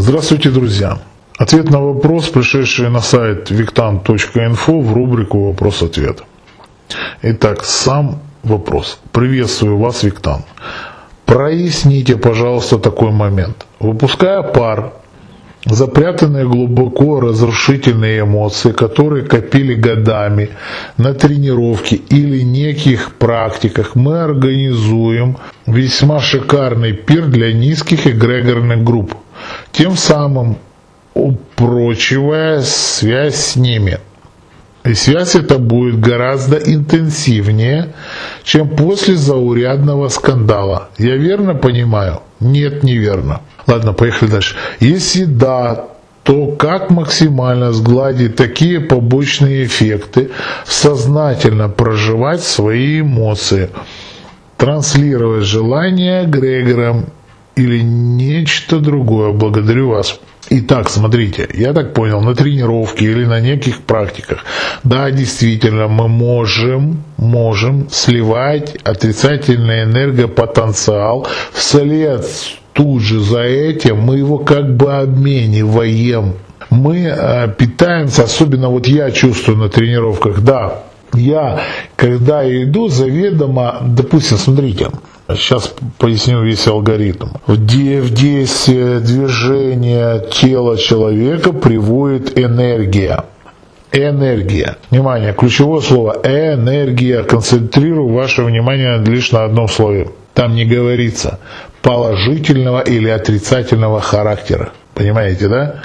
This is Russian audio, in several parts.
Здравствуйте, друзья! Ответ на вопрос, пришедший на сайт victan.info в рубрику «Вопрос-ответ». Итак, сам вопрос. Приветствую вас, Виктан. Проясните, пожалуйста, такой момент. Выпуская пар, запрятанные глубоко разрушительные эмоции, которые копили годами на тренировке или неких практиках, мы организуем весьма шикарный пир для низких эгрегорных групп, тем самым упрочивая связь с ними. И связь эта будет гораздо интенсивнее, чем после заурядного скандала. Я верно понимаю? Нет, неверно. Ладно, поехали дальше. Если да, то как максимально сгладить такие побочные эффекты, сознательно проживать свои эмоции, транслировать желания Грегором или нечто другое. Благодарю вас. Итак, смотрите, я так понял, на тренировке или на неких практиках, да, действительно, мы можем, можем сливать отрицательный энергопотенциал вслед тут же за этим мы его как бы обмениваем. Мы э, питаемся, особенно вот я чувствую на тренировках, да, я, когда иду, заведомо, допустим, смотрите, Сейчас поясню весь алгоритм. В действие движения тела человека приводит энергия. Энергия. Внимание, ключевое слово энергия. Концентрирую ваше внимание лишь на одном слове. Там не говорится положительного или отрицательного характера. Понимаете, да?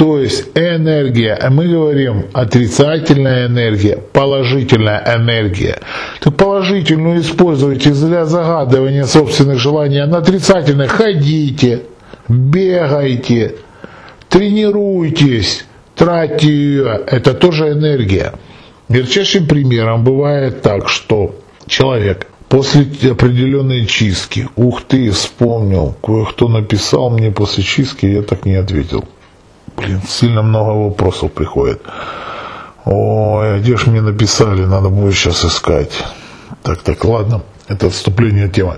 То есть энергия, мы говорим отрицательная энергия, положительная энергия. Так положительную используйте для загадывания собственных желаний, а на отрицательной ходите, бегайте, тренируйтесь, тратьте ее. Это тоже энергия. Ярчайшим примером бывает так, что человек после определенной чистки, ух ты, вспомнил, кое-кто написал мне после чистки, я так не ответил. Блин, сильно много вопросов приходит. Ой, а где ж мне написали, надо будет сейчас искать. Так, так, ладно, это отступление темы.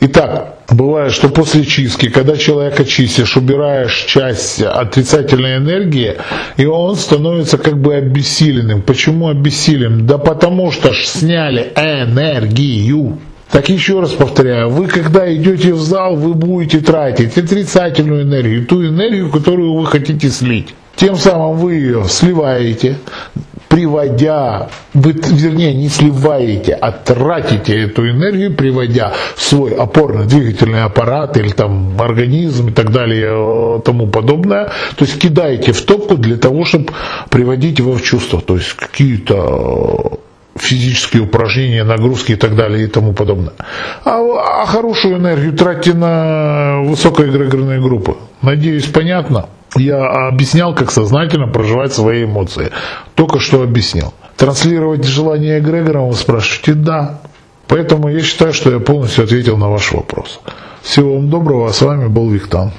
Итак, бывает, что после чистки, когда человек очистишь, убираешь часть отрицательной энергии, и он становится как бы обессиленным. Почему обессилен? Да потому что ж сняли энергию. Так еще раз повторяю, вы когда идете в зал, вы будете тратить отрицательную энергию, ту энергию, которую вы хотите слить. Тем самым вы ее сливаете, приводя, вы, вернее, не сливаете, а тратите эту энергию, приводя в свой опорно-двигательный аппарат или там организм и так далее, тому подобное. То есть кидаете в топку для того, чтобы приводить его в чувство. То есть какие-то физические упражнения, нагрузки и так далее и тому подобное. А, а хорошую энергию тратьте на высокоэгрегорные группы. Надеюсь, понятно. Я объяснял, как сознательно проживать свои эмоции. Только что объяснил. Транслировать желание эгрегора вы спрашиваете? Да. Поэтому я считаю, что я полностью ответил на ваш вопрос. Всего вам доброго, а с вами был Виктан.